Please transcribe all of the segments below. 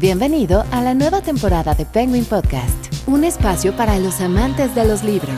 Bienvenido a la nueva temporada de Penguin Podcast, un espacio para los amantes de los libros.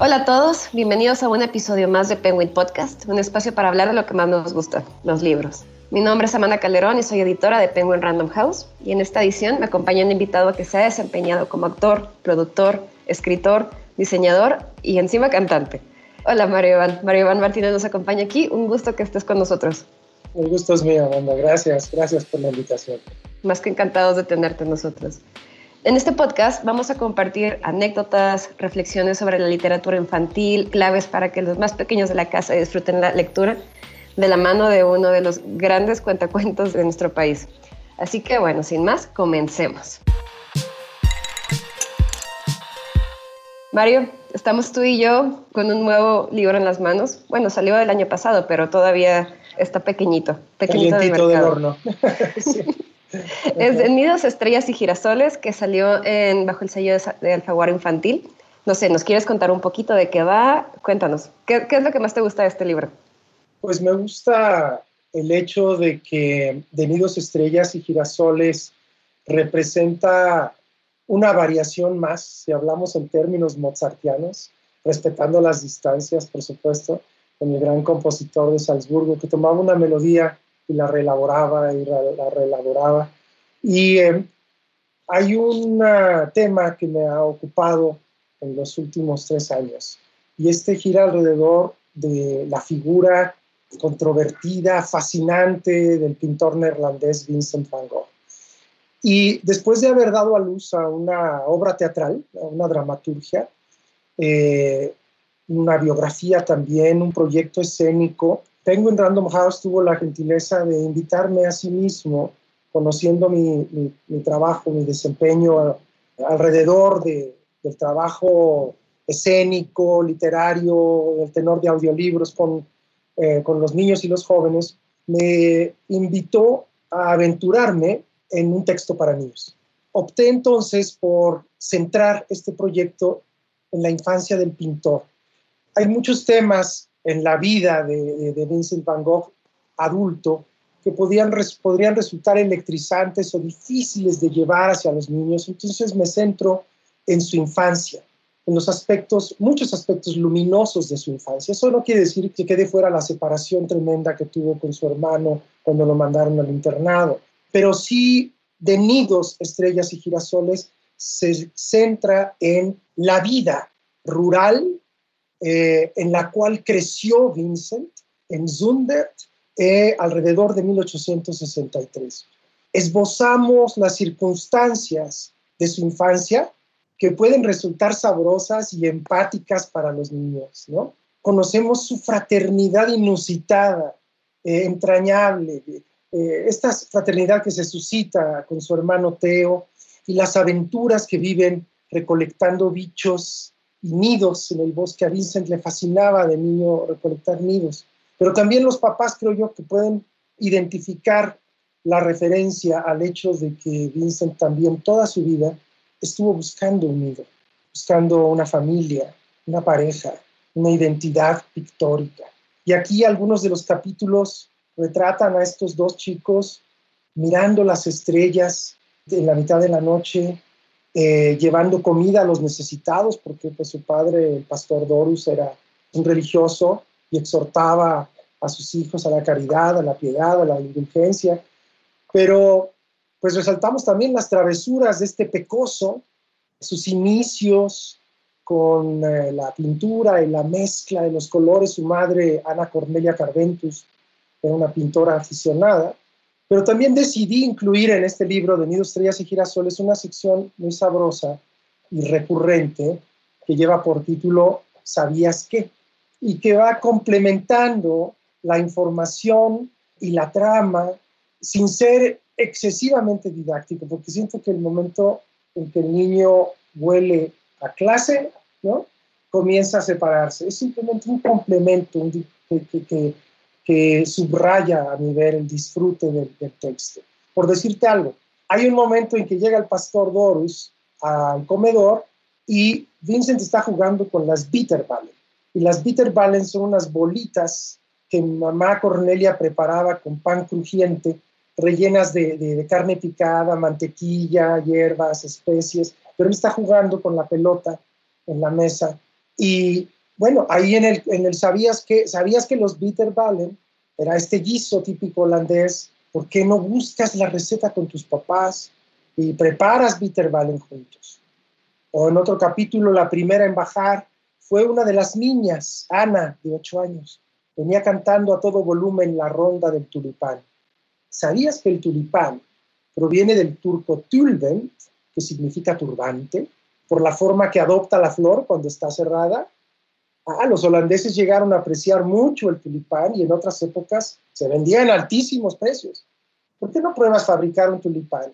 Hola a todos, bienvenidos a un episodio más de Penguin Podcast, un espacio para hablar de lo que más nos gusta, los libros. Mi nombre es Amanda Calderón y soy editora de Penguin Random House y en esta edición me acompaña un invitado que se ha desempeñado como actor, productor, escritor, diseñador y encima cantante. Hola Mario Iván, Mario Iván Martínez nos acompaña aquí, un gusto que estés con nosotros. El gusto es mío, Amanda, gracias, gracias por la invitación. Más que encantados de tenerte nosotros. En este podcast vamos a compartir anécdotas, reflexiones sobre la literatura infantil, claves para que los más pequeños de la casa disfruten la lectura de la mano de uno de los grandes cuentacuentos de nuestro país. Así que bueno, sin más, comencemos. Mario, estamos tú y yo con un nuevo libro en las manos. Bueno, salió el año pasado, pero todavía está pequeñito. Pequeñito del horno. Es de Nidos, Estrellas y Girasoles, que salió en, bajo el sello de Alfaguara Infantil. No sé, ¿nos quieres contar un poquito de qué va? Cuéntanos, ¿qué, ¿qué, es lo que más te gusta de este libro? Pues me gusta el hecho de que De Nidos, Estrellas y Girasoles representa una variación más, si hablamos en términos mozartianos, respetando las distancias, por supuesto, con el gran compositor de Salzburgo, que tomaba una melodía y la reelaboraba y la reelaboraba. Y eh, hay un tema que me ha ocupado en los últimos tres años y este gira alrededor de la figura controvertida, fascinante del pintor neerlandés Vincent van Gogh. Y después de haber dado a luz a una obra teatral, a una dramaturgia, eh, una biografía también, un proyecto escénico, Penguin Random House tuvo la gentileza de invitarme a sí mismo, conociendo mi, trabajo, mi desempeño alrededor de, del trabajo escénico, literario, el tenor de audiolibros con, eh, con los niños y los jóvenes, me invitó a aventurarme en un texto para niños. Opté entonces por centrar este proyecto en la infancia del pintor. Hay muchos temas en la vida de, Vincent Van Gogh adulto que podían, podrían resultar electrizantes o difíciles de llevar hacia los niños. Entonces me centro en su infancia, en los aspectos, muchos aspectos luminosos de su infancia. Eso no quiere decir que quede fuera la separación tremenda que tuvo con su hermano cuando lo mandaron al internado, pero sí de nidos, estrellas y girasoles se centra en la vida rural eh, en la cual creció Vincent en Zundert eh, alrededor de 1863. Esbozamos las circunstancias de su infancia que pueden resultar sabrosas y empáticas para los niños, ¿no? Conocemos su fraternidad inusitada, eh, entrañable, esta fraternidad que se suscita con su hermano Teo y las aventuras que viven recolectando bichos y nidos en el bosque. A Vincent le fascinaba de niño recolectar nidos. Pero también los papás creo yo que pueden identificar la referencia al hecho de que Vincent también toda su vida estuvo buscando un nido, buscando una familia, una pareja, una identidad pictórica. Y aquí algunos de los capítulos retratan a estos dos chicos mirando las estrellas en la mitad de la noche, eh, llevando comida a los necesitados, porque pues, su padre, el pastor Dorus, era un religioso y exhortaba a sus hijos a la caridad, a la piedad, a la indulgencia. Pero pues resaltamos también las travesuras de este pecoso, sus inicios con eh, la pintura y la mezcla de los colores. Su madre, Ana Cornelia Carventus, era una pintora aficionada, Pero también decidí incluir en este libro de Nido, Estrellas y Girasoles una sección muy sabrosa y recurrente que lleva por título ¿Sabías qué? y que va complementando la información y la trama sin ser excesivamente didáctico, porque siento que el momento en que el niño huele a clase, ¿no? comienza a separarse. Es simplemente un complemento que, que, subraya a nivel el disfrute del, del, texto. Por decirte algo, hay un momento en que llega el pastor Dorus al comedor y Vincent está jugando con las Bitterballen. Y las Bitterballen son unas bolitas que mamá Cornelia preparaba con pan crujiente, rellenas de, de, carne picada, mantequilla, hierbas, especies, pero él está jugando con la pelota en la mesa. Y bueno, ahí en el, en el ¿sabías que, ¿sabías que los Bitterballen era este guiso típico holandés? ¿Por qué no buscas la receta con tus papás y preparas Bitterballen juntos? O en otro capítulo, la primera en bajar fue una de las niñas, Ana, de ocho años. Venía cantando a todo volumen la ronda del tulipán. ¿Sabías que el tulipán proviene del turco tulbent, que significa turbante, por la forma que adopta la flor cuando está cerrada? Ah, los holandeses llegaron a apreciar mucho el tulipán y en otras épocas se vendía en altísimos precios. ¿Por qué no pruebas fabricar un tulipán,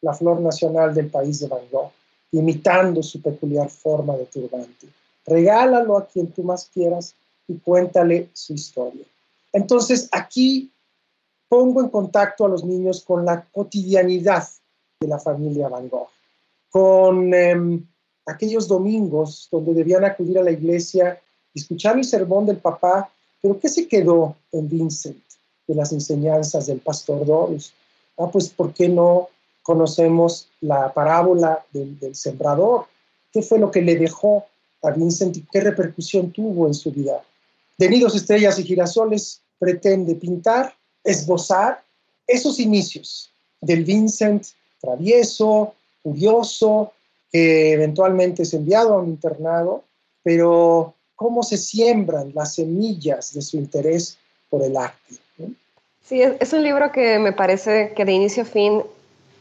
la flor nacional del país de Van Gogh, imitando su peculiar forma de turbante? Regálalo a quien tú más quieras y cuéntale su historia. Entonces, aquí pongo en contacto a los niños con la cotidianidad de la familia Van Gogh, con em, aquellos domingos donde debían acudir a la iglesia escuchar el sermón del papá, pero ¿qué se quedó en Vincent de las enseñanzas del pastor Dorus? Ah, pues ¿por qué no conocemos la parábola del, del sembrador? ¿Qué fue lo que le dejó a Vincent y qué repercusión tuvo en su vida? de nidos, estrellas y girasoles pretende pintar, esbozar esos inicios del Vincent travieso, curioso, que eventualmente es enviado a un internado, pero cómo se siembran las semillas de su interés por el arte. Sí, es, un libro que me parece que de inicio a fin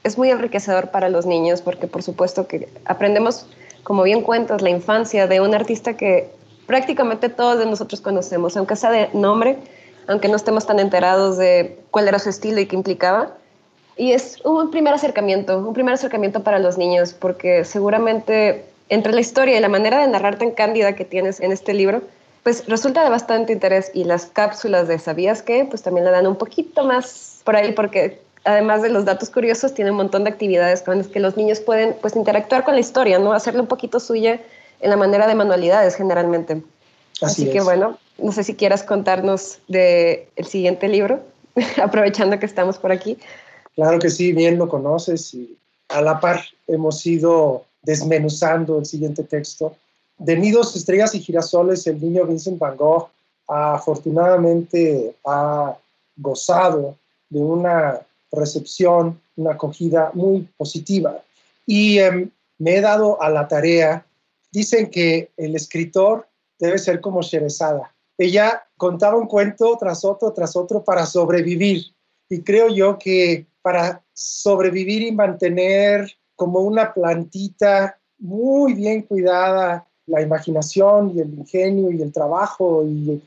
es muy enriquecedor para los niños, porque por supuesto que aprendemos, como bien cuentas, la infancia de un artista que prácticamente todos de nosotros conocemos, aunque sea de nombre, aunque no estemos tan enterados de cuál era su estilo y qué implicaba. Y es un primer acercamiento, un primer acercamiento para los niños, porque seguramente entre la historia y la manera de narrar tan cándida que tienes en este libro, pues resulta de bastante interés y las cápsulas de ¿sabías qué? Pues también le dan un poquito más por ahí porque además de los datos curiosos tiene un montón de actividades con las que los niños pueden pues interactuar con la historia, ¿no? Hacerle un poquito suya en la manera de manualidades generalmente. Así, que bueno, no sé si quieras contarnos del el siguiente libro, aprovechando que estamos por aquí. Claro que sí, bien lo conoces y a la par hemos ido desmenuzando el siguiente texto. De nidos, estrellas y girasoles, el niño Vincent Van Gogh afortunadamente ha gozado de una recepción, una acogida muy positiva. Y em, me he dado a la tarea Dicen que el escritor debe ser como Sherezada. Ella contaba un cuento tras otro, tras otro para sobrevivir. Y creo yo que para sobrevivir y mantener como una plantita muy bien cuidada, la imaginación y el ingenio y el trabajo y,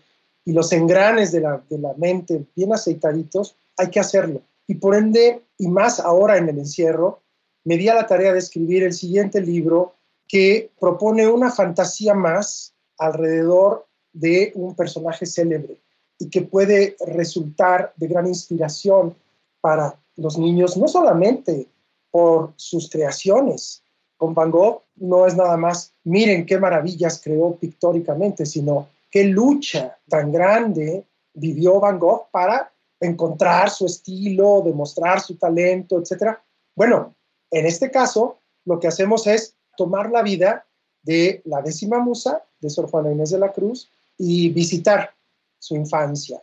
los engranes de la, de la mente bien aceitaditos, hay que hacerlo. Y por ende, y más ahora en el encierro, me di a la tarea de escribir el siguiente libro que propone una fantasía más alrededor de un personaje célebre y que puede resultar de gran inspiración para los niños, no solamente por sus creaciones. Con Van Gogh no es nada más, miren qué maravillas creó pictóricamente, sino qué lucha tan grande vivió Van Gogh para encontrar su estilo, demostrar su talento, etc. Bueno, en este caso, lo que hacemos es tomar la vida de la décima musa de Sor Juana Inés de la Cruz y visitar su infancia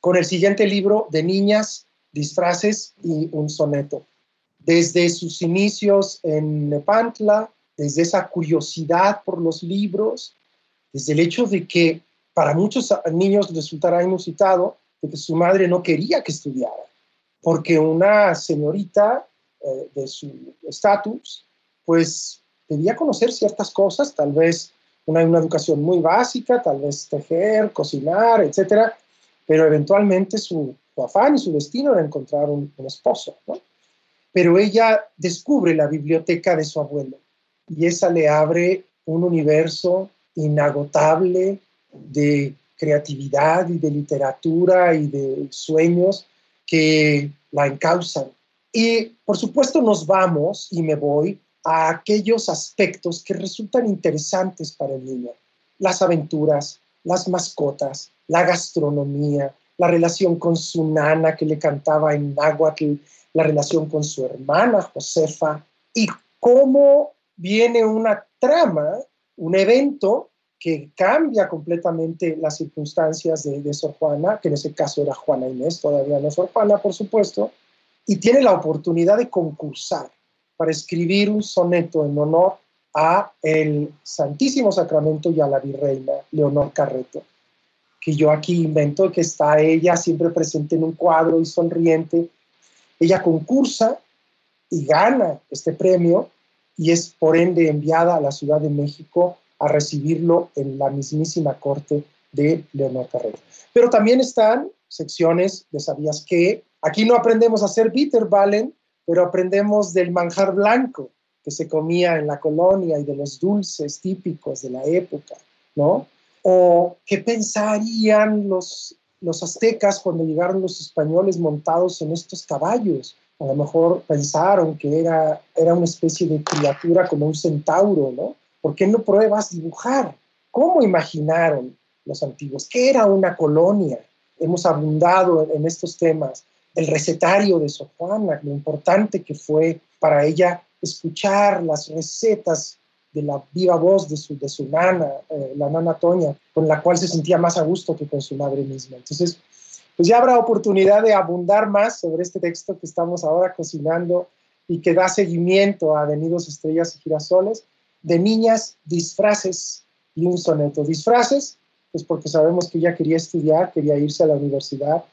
con el siguiente libro de niñas, disfraces y un soneto. Desde sus inicios en Nepantla, desde esa curiosidad por los libros, desde el hecho de que para muchos niños resultará inusitado de que su madre no quería que estudiara, porque una señorita eh, de su estatus, pues debía conocer ciertas cosas, tal vez una, educación muy básica, tal vez tejer, cocinar, etcétera, pero eventualmente su, afán y su destino era encontrar un, un esposo, ¿no? Pero ella descubre la biblioteca de su abuelo y esa le abre un universo inagotable de creatividad y de literatura y de sueños que la encausan. Y por supuesto nos vamos y me voy a aquellos aspectos que resultan interesantes para el niño. Las aventuras, las mascotas, la gastronomía, la relación con su nana que le cantaba en náhuatl, la relación con su hermana Josefa y cómo viene una trama, un evento que cambia completamente las circunstancias de, de Sor Juana, que en ese caso era Juana Inés, todavía no Sor Juana, por supuesto, y tiene la oportunidad de concursar para escribir un soneto en honor a el Santísimo Sacramento y a la Virreina Leonor Carreto, que yo aquí invento, que está ella siempre presente en un cuadro y sonriente. Ella concursa y gana este premio y es por ende enviada a la Ciudad de México a recibirlo en la mismísima corte de Leonor Carreto. Pero también están secciones de ¿Sabías qué? Aquí no aprendemos a hacer Bitterballen, pero aprendemos del manjar blanco que se comía en la colonia y de los dulces típicos de la época, ¿no? O qué pensarían los, los aztecas cuando llegaron los españoles montados en estos caballos. A lo mejor pensaron que era, era una especie de criatura como un centauro, ¿no? ¿Por qué no pruebas dibujar? ¿Cómo imaginaron los antiguos? ¿Qué era una colonia? Hemos abundado en estos temas el recetario de Sor lo importante que fue para ella escuchar las recetas de la viva voz de su, de su nana, eh, la nana Toña, con la cual se sentía más a gusto que con su madre misma. Entonces, pues ya habrá oportunidad de abundar más sobre este texto que estamos ahora cocinando y que da seguimiento a Venidos Estrellas y Girasoles, de niñas, disfraces y un soneto. Disfraces, pues porque sabemos que ella quería estudiar, quería irse a la universidad,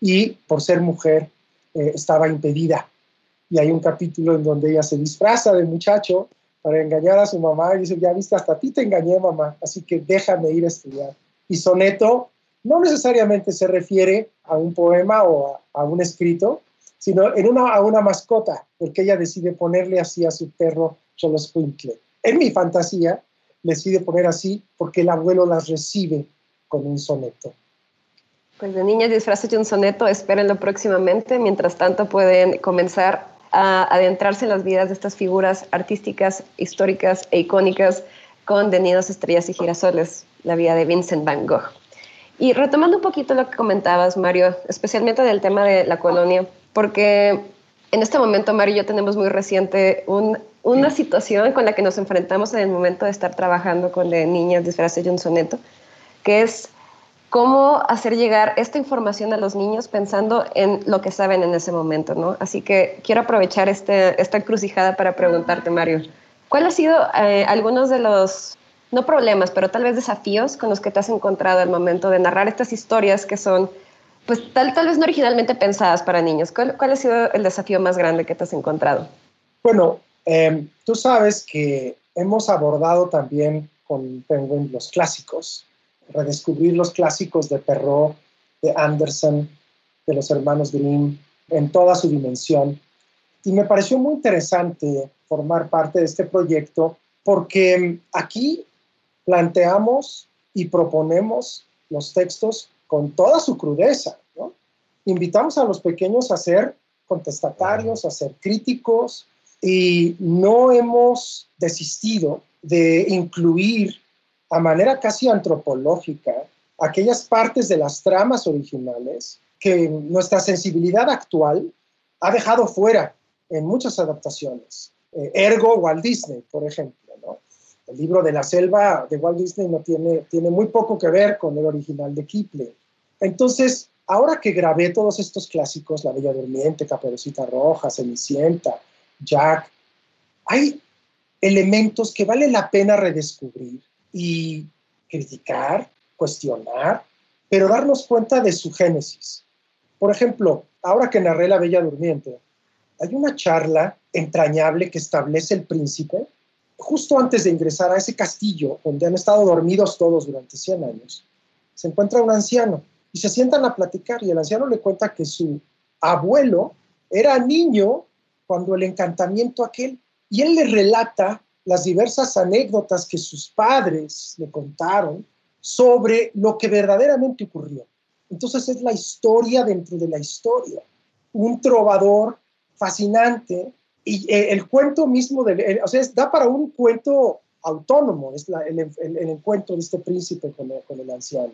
y por ser mujer eh, estaba impedida. Y hay un capítulo en donde ella se disfraza de muchacho para engañar a su mamá y dice, ya viste, hasta a ti te engañé mamá, así que déjame ir a estudiar. Y soneto no necesariamente se refiere a un poema o a, un escrito, sino en una, a una mascota, porque ella decide ponerle así a su perro Choloscuincle. En mi fantasía, decide poner así porque el abuelo las recibe con un soneto. Pues de niñas disfraces de un soneto, espérenlo próximamente. Mientras tanto, pueden comenzar a adentrarse en las vidas de estas figuras artísticas, históricas e icónicas con De Estrellas y Girasoles, la vida de Vincent Van Gogh. Y retomando un poquito lo que comentabas, Mario, especialmente del tema de la colonia, porque en este momento, Mario y yo tenemos muy reciente una situación con la que nos enfrentamos en el momento de estar trabajando con de niñas disfraces de un soneto, que es cómo hacer llegar esta información a los niños pensando en lo que saben en ese momento, ¿no? Así que quiero aprovechar este, esta encrucijada para preguntarte, Mario, ¿cuál ha sido eh, algunos de los, no problemas, pero tal vez desafíos con los que te has encontrado al momento de narrar estas historias que son, pues tal, tal vez no originalmente pensadas para niños? ¿Cuál, ha sido el desafío más grande que te has encontrado? Bueno, em, tú sabes que hemos abordado también con Penguin los clásicos, redescubrir los clásicos de Perrault, de Anderson, de los hermanos Grimm, en toda su dimensión. Y me pareció muy interesante formar parte de este proyecto porque aquí planteamos y proponemos los textos con toda su crudeza. Invitamos a los pequeños a ser contestatarios, a ser críticos y no hemos desistido de incluir a manera casi antropológica aquellas partes de las tramas originales que nuestra sensibilidad actual ha dejado fuera en muchas adaptaciones. Eh, ergo Walt Disney, por ejemplo. El libro de la selva de Walt Disney no tiene, tiene muy poco que ver con el original de Kipling. Entonces, ahora que grabé todos estos clásicos, La Bella Durmiente, Caperucita Roja, Cenicienta, Jack, hay elementos que vale la pena redescubrir y criticar, cuestionar, pero darnos cuenta de su génesis. Por ejemplo, ahora que narré La Bella Durmiente, hay una charla entrañable que establece el príncipe justo antes de ingresar a ese castillo donde han estado dormidos todos durante 100 años. Se encuentra un anciano y se sientan a platicar y el anciano le cuenta que su abuelo era niño cuando el encantamiento aquel y él le relata las diversas anécdotas que sus padres le contaron sobre lo que verdaderamente ocurrió. Entonces es la historia dentro de la historia. Un trovador fascinante y eh, el cuento mismo, de, o sea, da para un cuento autónomo, es el, encuentro de este príncipe con el, anciano.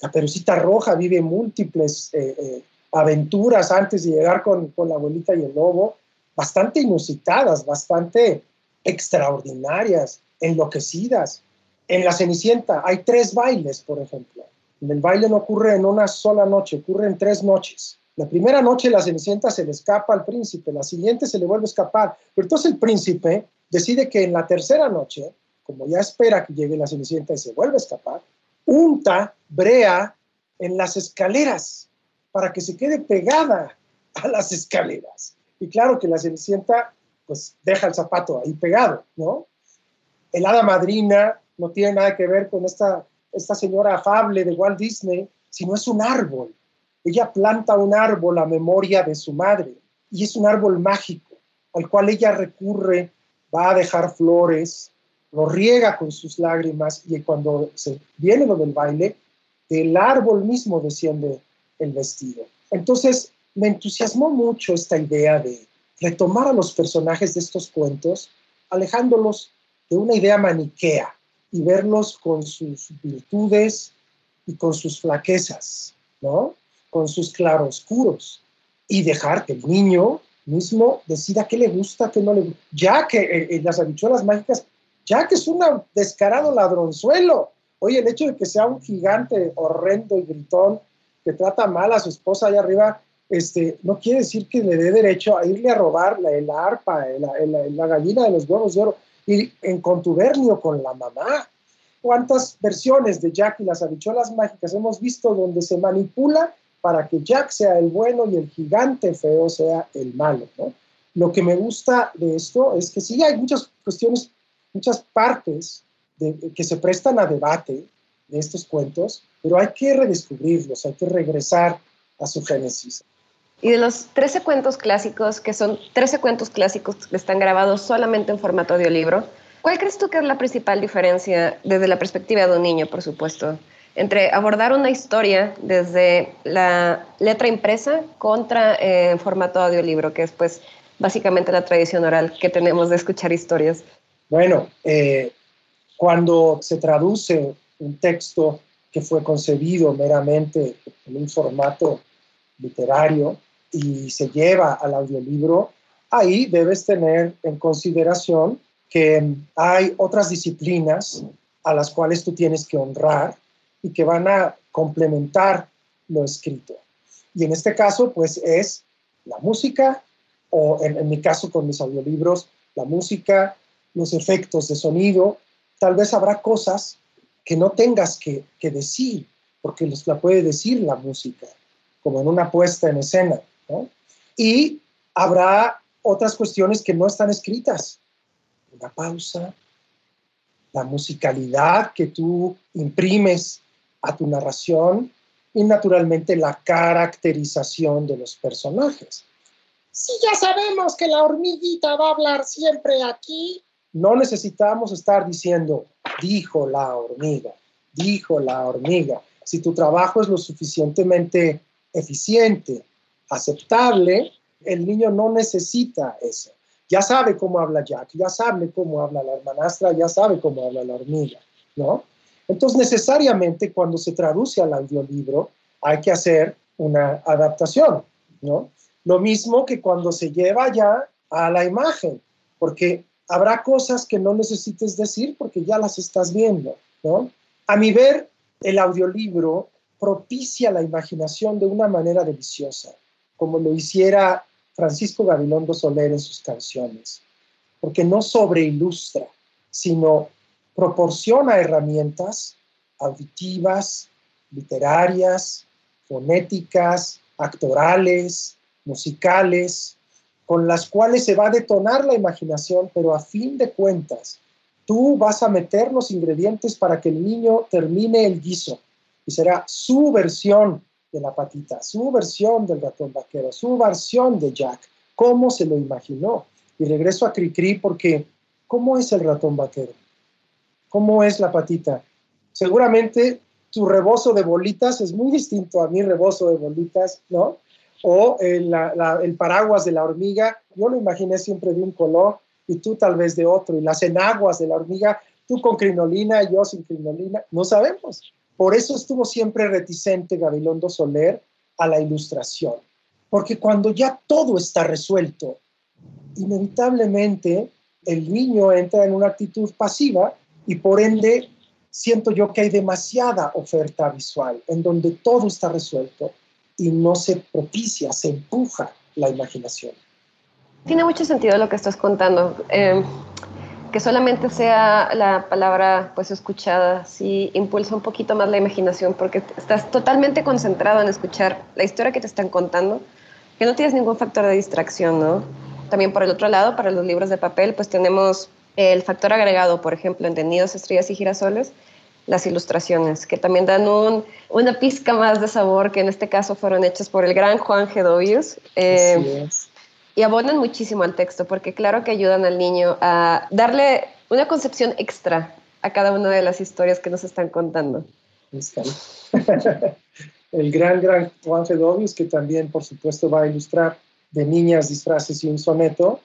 La perucita roja vive múltiples eh, eh, aventuras antes de llegar con, con la abuelita y el lobo, bastante inusitadas, bastante extraordinarias, enloquecidas. En la Cenicienta hay tres bailes, por ejemplo. El baile no ocurre en una sola noche, ocurre en tres noches. La primera noche la Cenicienta se le escapa al príncipe, la siguiente se le vuelve a escapar. Pero entonces el príncipe decide que en la tercera noche, como ya espera que llegue la Cenicienta y se vuelve a escapar, unta brea en las escaleras para que se quede pegada a las escaleras. Y claro que la Cenicienta pues deja el zapato ahí pegado, ¿no? El hada madrina no tiene nada que ver con esta, esta señora afable de Walt Disney, sino es un árbol. Ella planta un árbol a memoria de su madre y es un árbol mágico al cual ella recurre, va a dejar flores, lo riega con sus lágrimas y cuando se viene lo del baile, del árbol mismo desciende el vestido. Entonces, me entusiasmó mucho esta idea de retomar a los personajes de estos cuentos, alejándolos de una idea maniquea y verlos con sus virtudes y con sus flaquezas, ¿no? Con sus claroscuros y dejar que el niño mismo decida qué le gusta, qué no le gusta. Ya que eh, eh, las habichuelas mágicas, ya que es un descarado ladronzuelo. Oye, el hecho de que sea un gigante horrendo y gritón que trata mal a su esposa allá arriba, este, no quiere decir que le dé derecho a irle a robar la, arpa, la, gallina de los huevos de oro, y en contubernio con la mamá. ¿Cuántas versiones de Jack y las habichuelas mágicas hemos visto donde se manipula para que Jack sea el bueno y el gigante feo sea el malo? Lo que me gusta de esto es que sí hay muchas cuestiones, muchas partes que se prestan a debate de estos cuentos, pero hay que redescubrirlos, hay que regresar a su génesis. Y de los 13 cuentos clásicos, que son 13 cuentos clásicos que están grabados solamente en formato audiolibro, ¿cuál crees tú que es la principal diferencia desde la perspectiva de un niño, por supuesto, entre abordar una historia desde la letra impresa contra en formato audiolibro, que es pues básicamente la tradición oral que tenemos de escuchar historias? Bueno, eh, cuando se traduce un texto que fue concebido meramente en un formato literario, y se lleva al audiolibro, ahí debes tener en consideración que hay otras disciplinas a las cuales tú tienes que honrar y que van a complementar lo escrito. Y en este caso, pues es la música, o en, mi caso con mis audiolibros, la música, los efectos de sonido. Tal vez habrá cosas que no tengas que, que decir, porque los la puede decir la música, como en una puesta en escena. Y habrá otras cuestiones que no están escritas. Una pausa, la musicalidad que tú imprimes a tu narración y naturalmente la caracterización de los personajes. Si ya sabemos que la hormiguita va a hablar siempre aquí, no necesitamos estar diciendo, dijo la hormiga, dijo la hormiga. Si tu trabajo es lo suficientemente eficiente aceptable, el niño no necesita eso. Ya sabe cómo habla Jack, ya sabe cómo habla la hermanastra, ya sabe cómo habla la hormiga, ¿no? Entonces, necesariamente cuando se traduce al audiolibro, hay que hacer una adaptación, ¿no? Lo mismo que cuando se lleva ya a la imagen, porque habrá cosas que no necesites decir porque ya las estás viendo, ¿no? A mi ver, el audiolibro propicia la imaginación de una manera deliciosa como lo hiciera Francisco Gabilondo Soler en sus canciones, porque no sobreilustra, sino proporciona herramientas auditivas, literarias, fonéticas, actorales, musicales, con las cuales se va a detonar la imaginación, pero a fin de cuentas, tú vas a meter los ingredientes para que el niño termine el guiso y será su versión de la patita, su versión del ratón vaquero, su versión de Jack, cómo se lo imaginó. Y regreso a Cricri porque, ¿cómo es el ratón vaquero? ¿Cómo es la patita? Seguramente tu rebozo de bolitas es muy distinto a mi rebozo de bolitas, ¿no? O el, el paraguas de la hormiga, yo lo imaginé siempre de un color y tú tal vez de otro. Y las enaguas de la hormiga, tú con crinolina, yo sin crinolina, no sabemos. Por eso estuvo siempre reticente Gabilondo Soler a la ilustración. Porque cuando ya todo está resuelto, inevitablemente el niño entra en una actitud pasiva y por ende siento yo que hay demasiada oferta visual en donde todo está resuelto y no se propicia, se empuja la imaginación. Tiene mucho sentido lo que estás contando. Eh, que solamente sea la palabra pues escuchada, sí impulsa un poquito más la imaginación porque estás totalmente concentrado en escuchar la historia que te están contando, que no tienes ningún factor de distracción, ¿no? También por el otro lado, para los libros de papel, pues tenemos el factor agregado, por ejemplo, en Nidos, Estrellas y Girasoles, las ilustraciones, que también dan un, una pizca más de sabor, que en este caso fueron hechas por el gran Juan Gedovius. Eh, y abonan muchísimo al texto, porque claro que ayudan al niño a darle una concepción extra a cada una de las historias que nos están contando. el gran, gran Juan Gedovius, que también, por supuesto, va a ilustrar de niñas, disfraces y un soneto,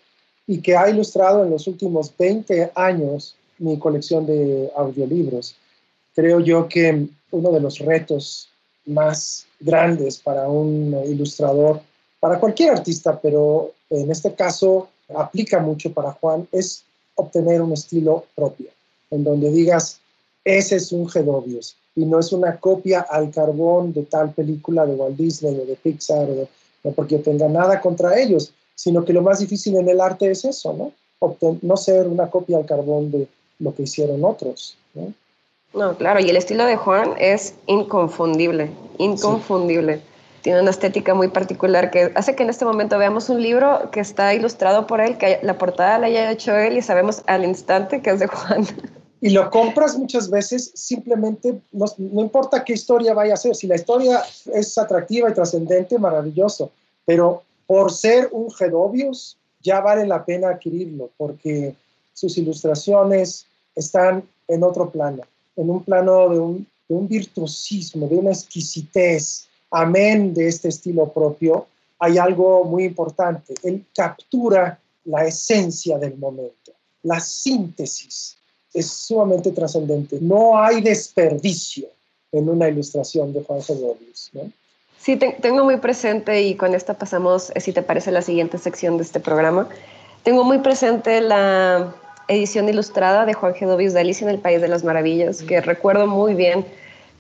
y que ha ilustrado en los últimos 20 años mi colección de audiolibros. Creo yo que uno de los retos más grandes para un ilustrador, para cualquier artista, pero en este caso aplica mucho para Juan, es obtener un estilo propio, en donde digas, ese es un Gedovius, y no es una copia al carbón de tal película de Walt Disney o de Pixar, no porque tenga nada contra ellos, sino que lo más difícil en el arte es eso, ¿no? no ser una copia al carbón de lo que hicieron otros. ¿no? No, claro, y el estilo de Juan es inconfundible, inconfundible. Tiene una estética muy particular que hace que en este momento veamos un libro que está ilustrado por él, que la portada la haya hecho él y sabemos al instante que es de Juan. Y lo compras muchas veces simplemente, no, no importa qué historia vaya a ser, si la historia es atractiva y trascendente, maravilloso, pero por ser un Gedovius ya vale la pena adquirirlo porque sus ilustraciones están en otro plano en un plano de un, virtuosismo, de una exquisitez, amén de este estilo propio, hay algo muy importante. Él captura la esencia del momento, la síntesis. Es sumamente trascendente. No hay desperdicio en una ilustración de Juan Rodríguez. ¿no? Sí, tengo muy presente, y con esta pasamos, eh, si te parece, la siguiente sección de este programa. Tengo muy presente la, edición ilustrada de Juan Gedovius de Alicia en el País de las Maravillas, que recuerdo muy bien,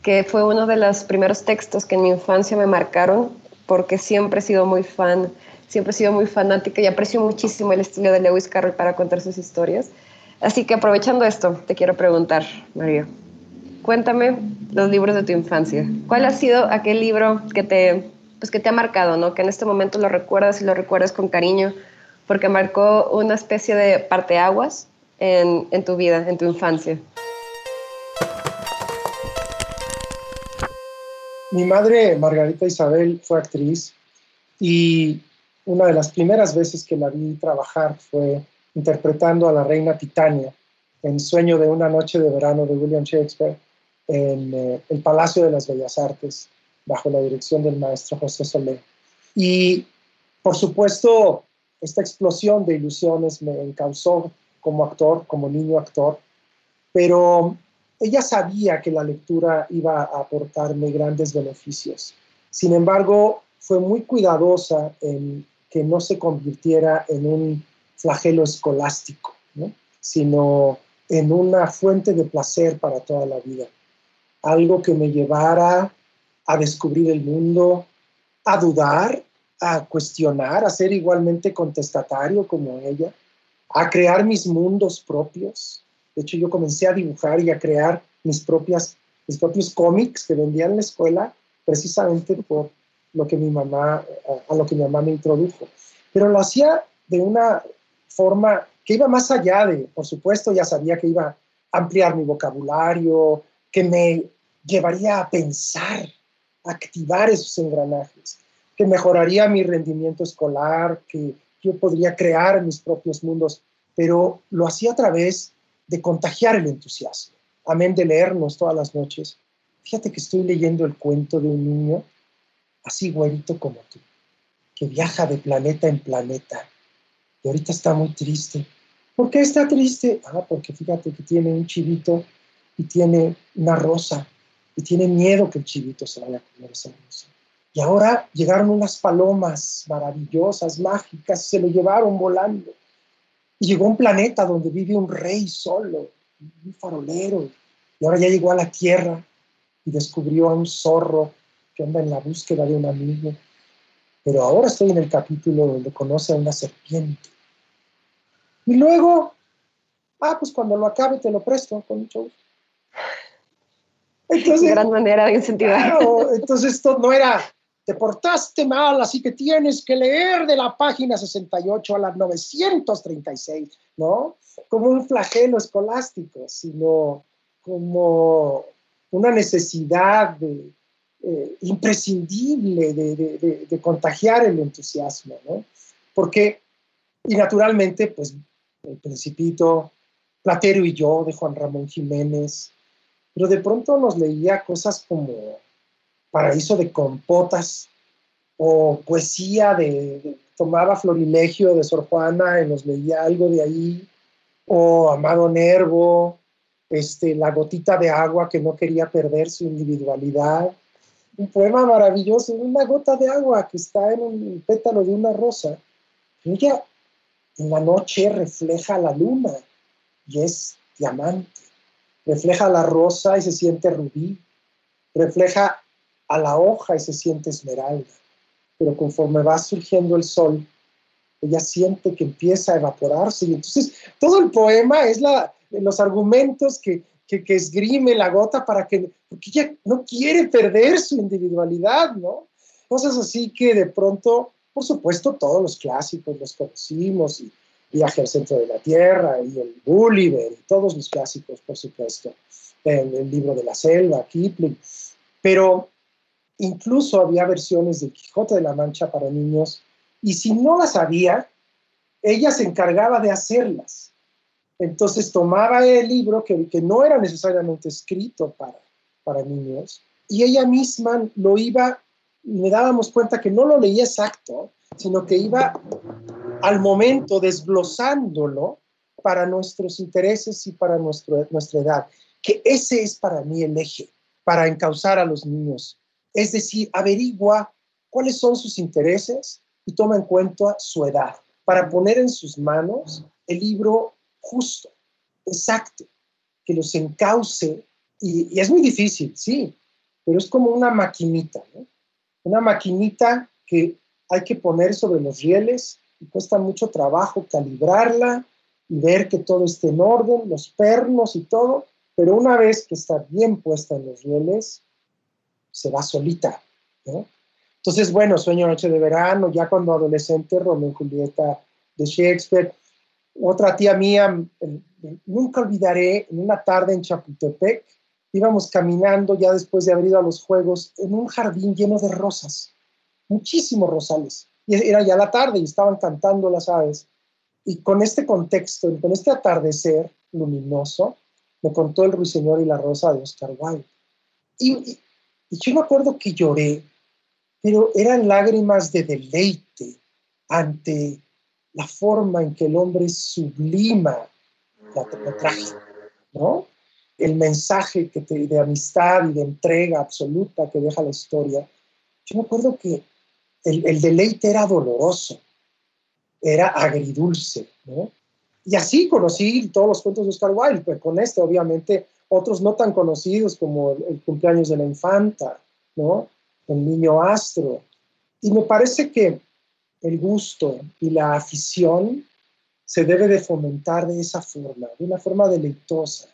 que fue uno de los primeros textos que en mi infancia me marcaron, porque siempre he sido muy fan, siempre he sido muy fanática y aprecio muchísimo el estilo de Lewis Carroll para contar sus historias. Así que aprovechando esto, te quiero preguntar, Mario, cuéntame los libros de tu infancia. ¿Cuál ha sido aquel libro que te, pues que te ha marcado, ¿no? que en este momento lo recuerdas y lo recuerdas con cariño? porque marcó una especie de parteaguas en, en tu vida, en tu infancia? Mi madre, Margarita Isabel, fue actriz y una de las primeras veces que la vi trabajar fue interpretando a la reina Titania en Sueño de una noche de verano de William Shakespeare en eh, el Palacio de las Bellas Artes, bajo la dirección del maestro José Solé. Y, por supuesto, esta explosión de ilusiones me causó como actor, como niño actor, pero ella sabía que la lectura iba a aportarme grandes beneficios. Sin embargo, fue muy cuidadosa en que no se convirtiera en un flagelo escolástico, sino en una fuente de placer para toda la vida. Algo que me llevara a descubrir el mundo, a dudar, a cuestionar, a ser igualmente contestatario como ella, a crear mis mundos propios. De hecho, yo comencé a dibujar y a crear mis, propias, mis propios cómics que vendía en la escuela precisamente por lo que mi mamá, a lo que mi mamá me introdujo. Pero lo hacía de una forma que iba más allá de, por supuesto, ya sabía que iba a ampliar mi vocabulario, que me llevaría a pensar, a activar esos engranajes, que mejoraría mi rendimiento escolar, que yo podría crear mis propios mundos, pero lo hacía a través de contagiar el entusiasmo. Amén de leernos todas las noches. Fíjate que estoy leyendo el cuento de un niño así güerito como tú, que viaja de planeta en planeta y ahorita está muy triste. ¿Por qué está triste? Ah, porque fíjate que tiene un chivito y tiene una rosa y tiene miedo que el chivito se vaya a comer esa rosa. Y ahora llegaron unas palomas maravillosas, mágicas, se lo llevaron volando. Y llegó a un planeta donde vive un rey solo, un farolero. Y ahora ya llegó a la tierra y descubrió a un zorro que anda en la búsqueda de un amigo. Pero ahora estoy en el capítulo donde conoce a una serpiente. Y luego, ah, pues cuando lo acabe te lo presto con mucho gusto. Entonces, gran manera de incentivar. entonces esto no era, te portaste mal, así que tienes que leer de la página 68 a la 936, ¿no? Como un flagelo escolástico, sino como una necesidad eh, imprescindible de, de, contagiar el entusiasmo, ¿no? Porque, y naturalmente, pues el Principito, Platero y yo, de Juan Ramón Jiménez, pero de pronto nos leía cosas como Paraíso de Compotas o poesía de, tomaba Florilegio de Sor Juana y nos leía algo de ahí, o Amado Nervo, este, La gotita de agua que no quería perder su individualidad. Un poema maravilloso, una gota de agua que está en un pétalo de una rosa. ella en la noche refleja la luna y es diamante refleja la rosa y se siente rubí, refleja a la hoja y se siente esmeralda, pero conforme va surgiendo el sol, ella siente que empieza a evaporarse y entonces todo el poema es la, los argumentos que, que, que esgrime la gota para que, porque ella no quiere perder su individualidad, ¿no? Cosas así que de pronto, por supuesto, todos los clásicos los conocimos y Viaje al centro de la Tierra y el Gulliver y todos los clásicos, por supuesto, el, el libro de la selva, Kipling, pero incluso había versiones de Quijote de la Mancha para niños y si no las había, ella se encargaba de hacerlas. Entonces tomaba el libro que, que no era necesariamente escrito para, para niños y ella misma lo iba, me dábamos cuenta que no lo leía exacto, sino que iba al momento desglosándolo para nuestros intereses y para nuestro, nuestra edad, que ese es para mí el eje para encauzar a los niños. Es decir, averigua cuáles son sus intereses y toma en cuenta su edad para poner en sus manos el libro justo, exacto, que los encauce. Y, es muy difícil, sí, pero es como una maquinita. Una maquinita que hay que poner sobre los rieles y cuesta mucho trabajo calibrarla y ver que todo esté en orden, los pernos y todo, pero una vez que está bien puesta en los rieles, se va solita, ¿no? Entonces, bueno, Sueño Noche de Verano, ya cuando adolescente, Romeo y Julieta de Shakespeare. Otra tía mía, nunca olvidaré, en una tarde en Chapultepec, íbamos caminando ya después de haber ido a los juegos en un jardín lleno de rosas muchísimos rosales. Y era ya la tarde y estaban cantando las aves. Y con este contexto, con este atardecer luminoso, me contó el ruiseñor y la rosa de Oscar Wilde. Y, yo me acuerdo que lloré, pero eran lágrimas de deleite ante la forma en que el hombre sublima la, trágica, ¿no? El mensaje que de amistad y de entrega absoluta que deja la historia. Yo me acuerdo que el, deleite era doloroso, era agridulce, ¿no? Y así conocí todos los cuentos de Oscar Wilde, pues con este obviamente otros no tan conocidos como el, cumpleaños de la infanta, ¿no? El niño astro. Y me parece que el gusto y la afición se debe de fomentar de esa forma, de una forma deleitosa,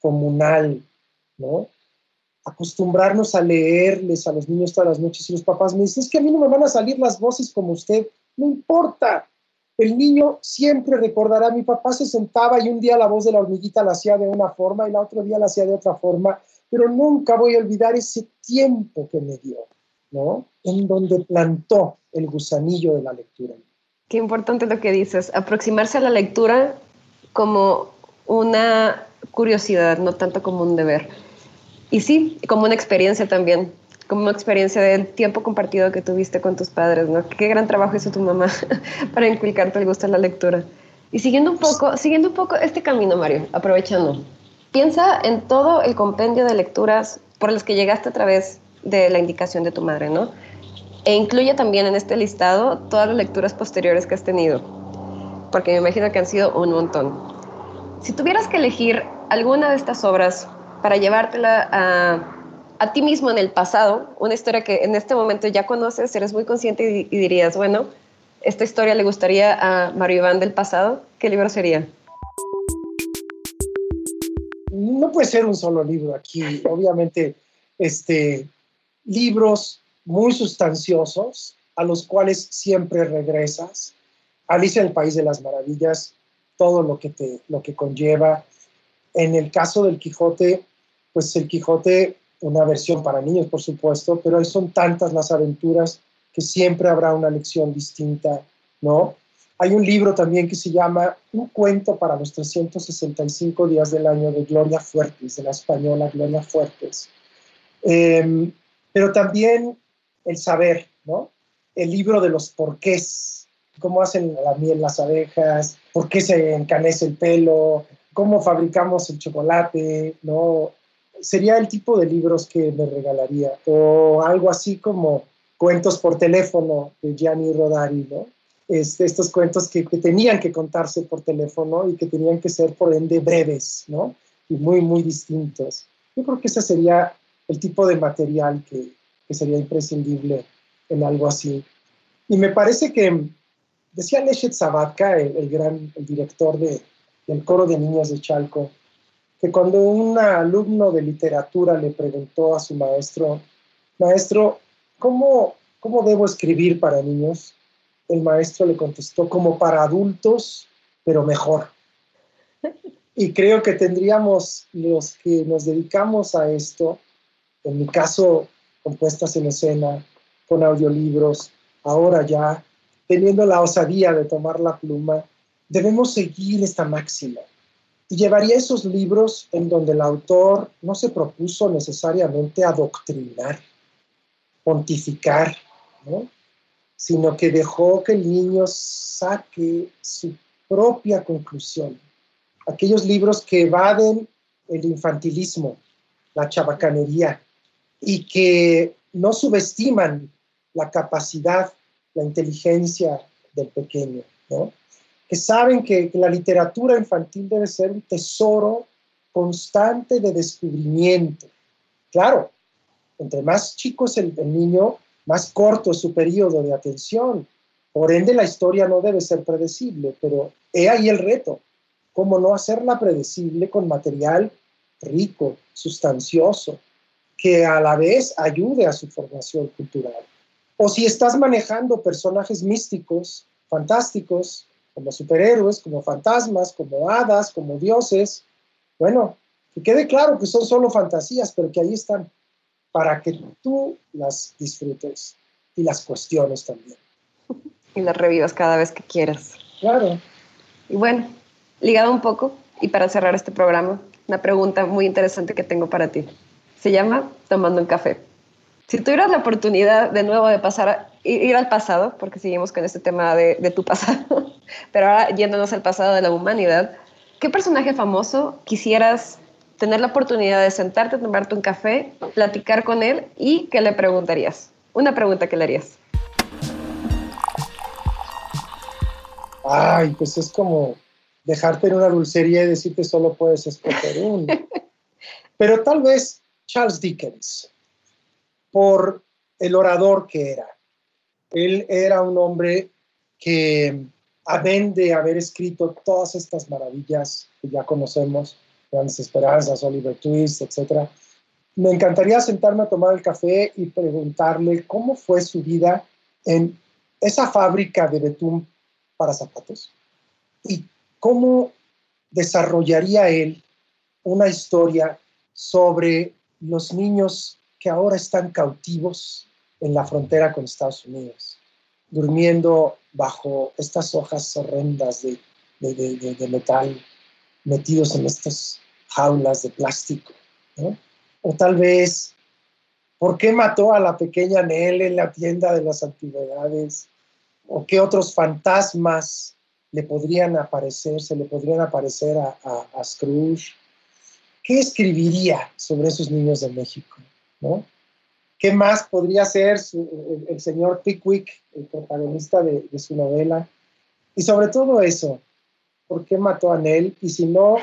comunal, ¿no? acostumbrarnos a leerles a los niños todas las noches y los papás me dicen, es que a mí no me van a salir las voces como usted, no importa. El niño siempre recordará, mi papá se sentaba y un día la voz de la hormiguita la hacía de una forma y la otro día la hacía de otra forma, pero nunca voy a olvidar ese tiempo que me dio, ¿no? En donde plantó el gusanillo de la lectura. Qué importante lo que dices, aproximarse a la lectura como una curiosidad, no tanto como un deber. Y sí, como una experiencia también, como experiencia del tiempo compartido que tuviste con tus padres, ¿no? Qué gran trabajo hizo tu mamá para inculcarte el gusto de la lectura. Y siguiendo un poco, siguiendo un poco este camino, Mario, aprovechando, piensa en todo el compendio de lecturas por las que llegaste a través de la indicación de tu madre, ¿no? E incluye también en este listado todas las lecturas posteriores que has tenido, porque me imagino que han sido un montón. Si tuvieras que elegir alguna de estas obras para llevártela a, ti mismo en el pasado, una historia que en este momento ya conoces, eres muy consciente y, dirías, bueno, esta historia le gustaría a Mario Iván del pasado, ¿qué libro sería? No puede ser un solo libro aquí, obviamente, este, libros muy sustanciosos a los cuales siempre regresas. Alicia en el País de las Maravillas, todo lo que, te, lo que conlleva. En el caso del Quijote, pues el Quijote, una versión para niños, por supuesto, pero son tantas las aventuras que siempre habrá una lección distinta, ¿no? Hay un libro también que se llama Un cuento para los 365 días del año de Gloria Fuertes, de la española Gloria Fuertes. Em, pero también el saber, ¿no? El libro de los porqués, cómo hacen la miel las abejas, por qué se encanece el pelo, cómo fabricamos el chocolate, ¿no? Sería el tipo de libros que me regalaría. O algo así como cuentos por teléfono de Gianni Rodari, ¿no? Este, estos cuentos que, tenían que contarse por teléfono y que tenían que ser, por ende, breves, ¿no? Y muy, muy distintos. Yo creo que ese sería el tipo de material que, sería imprescindible en algo así. Y me parece que, decía Leshet Sabatka, el, gran el director de, del coro de niños de Chalco, que cuando un alumno de literatura le preguntó a su maestro, maestro, ¿cómo, ¿cómo debo escribir para niños? El maestro le contestó, como para adultos, pero mejor. Y creo que tendríamos los que nos dedicamos a esto, en mi caso, compuestas en escena, con audiolibros, ahora ya, teniendo la osadía de tomar la pluma, debemos seguir esta máxima y llevaría esos libros en donde el autor no se propuso necesariamente adoctrinar, pontificar, sino que dejó que el niño saque su propia conclusión. Aquellos libros que evaden el infantilismo, la chabacanería, y que no subestiman la capacidad, la inteligencia del pequeño. ¿no? Que saben que, la literatura infantil debe ser un tesoro constante de descubrimiento. Claro, entre más chico es el, niño, más corto es su periodo de atención. Por ende, la historia no debe ser predecible, pero he ahí el reto. ¿Cómo no hacerla predecible con material rico, sustancioso, que a la vez ayude a su formación cultural? O si estás manejando personajes místicos, fantásticos, como superhéroes, como fantasmas, como hadas, como dioses. Bueno, que quede claro que son solo fantasías, pero que ahí están para que tú las disfrutes y las cuestiones también. Y las revivas cada vez que quieras. Claro. Y bueno, ligado un poco, y para cerrar este programa, una pregunta muy interesante que tengo para ti. Se llama Tomando un café. Si tuvieras la oportunidad de nuevo de pasar, ir al pasado, porque seguimos con este tema de, de tu pasado, pero ahora yéndonos al pasado de la humanidad, ¿qué personaje famoso quisieras tener la oportunidad de sentarte, tomarte un café, platicar con él y qué le preguntarías? Una pregunta que le harías. Ay, pues es como dejarte en una dulcería y decirte solo puedes escoger uno. Pero tal vez Charles Dickens por el orador que era. Él era un hombre que, además de haber escrito todas estas maravillas que ya conocemos, Grandes Esperanzas, Oliver Twist, etc., Me encantaría sentarme a tomar el café y preguntarle cómo fue su vida en esa fábrica de betún para zapatos y cómo desarrollaría él una historia sobre los niños que ahora están cautivos en la frontera con Estados Unidos, durmiendo bajo estas hojas horrendas de, metal, metidos en estas jaulas de plástico. O tal vez, ¿por qué mató a la pequeña Nell en la tienda de las antigüedades? ¿O qué otros fantasmas le podrían aparecer, se le podrían aparecer a, a Scrooge? ¿Qué escribiría sobre esos niños de México? ¿no? ¿Qué más podría ser el, señor Pickwick, el protagonista de, su novela? Y sobre todo eso, ¿por qué mató a Nell? Y si no,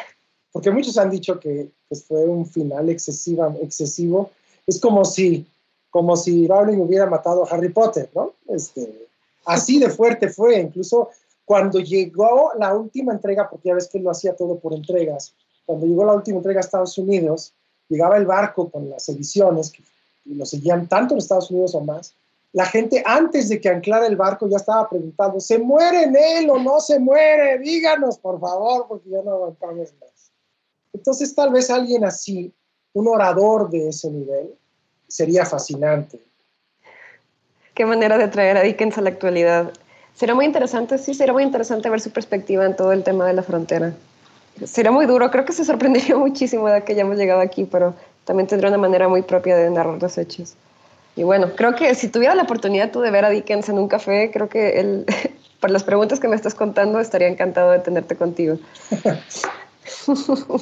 porque muchos han dicho que pues, fue un final excesiva, excesivo, es como si, como si Rowling hubiera matado a Harry Potter, ¿no? Este, así de fuerte fue, incluso cuando llegó la última entrega, porque ya ves que él lo hacía todo por entregas, cuando llegó la última entrega a Estados Unidos, llegaba el barco con las ediciones, que lo seguían tanto en Estados Unidos o más, la gente antes de que anclara el barco ya estaba preguntando, ¿se muere en él o no se muere? Díganos, por favor, porque ya no aguantamos más. Entonces, tal vez alguien así, un orador de ese nivel, sería fascinante. Qué manera de traer a Dickens a la actualidad. Será muy interesante, sí, será muy interesante ver su perspectiva en todo el tema de la frontera. Será muy duro, creo que se sorprendería muchísimo de que hayamos llegado aquí, pero también tendrá una manera muy propia de narrar los hechos. Y bueno, creo que si tuviera la oportunidad tú de ver a Dickens en un café, creo que él, por las preguntas que me estás contando, estaría encantado de tenerte contigo.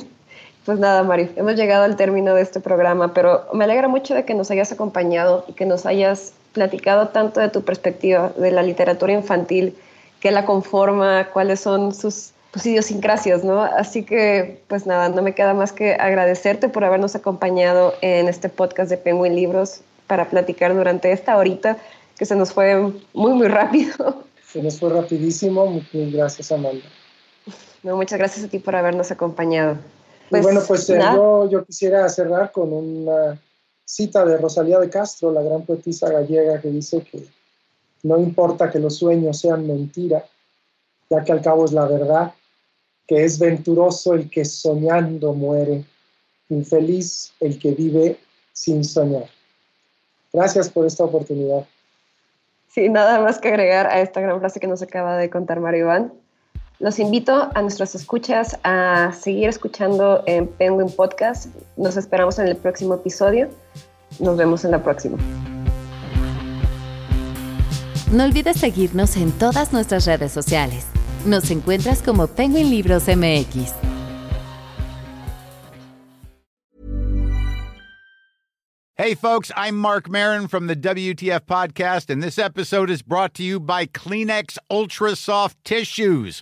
pues nada, Mario, hemos llegado al término de este programa, pero me alegra mucho de que nos hayas acompañado y que nos hayas platicado tanto de tu perspectiva de la literatura infantil, qué la conforma, cuáles son sus pues, idiosincrasias, ¿no? Así que, pues nada, no me queda más que agradecerte por habernos acompañado en este podcast de Penguin Libros para platicar durante esta horita que se nos fue muy, muy rápido. Se nos fue rapidísimo. Muchas gracias, Amanda. No, muchas gracias a ti por habernos acompañado. Pues, bueno, pues eh, yo, yo quisiera cerrar con una cita de Rosalía de Castro, la gran poetisa gallega, que dice que no importa que los sueños sean mentira, ya que al cabo es la verdad, que es venturoso el que soñando muere, infeliz el que vive sin soñar. Gracias por esta oportunidad. Sí, nada más que agregar a esta gran frase que nos acaba de contar Mario Iván. Los invito a nuestras escuchas a seguir escuchando en Penguin Podcast. Nos esperamos en el próximo episodio. Nos vemos en la próxima. No olvides seguirnos en todas nuestras redes sociales. Nos encuentras como Penguin Libros MX. Hey, folks, I'm Mark Marin from the WTF Podcast, and this episode is brought to you by Kleenex Ultra Soft Tissues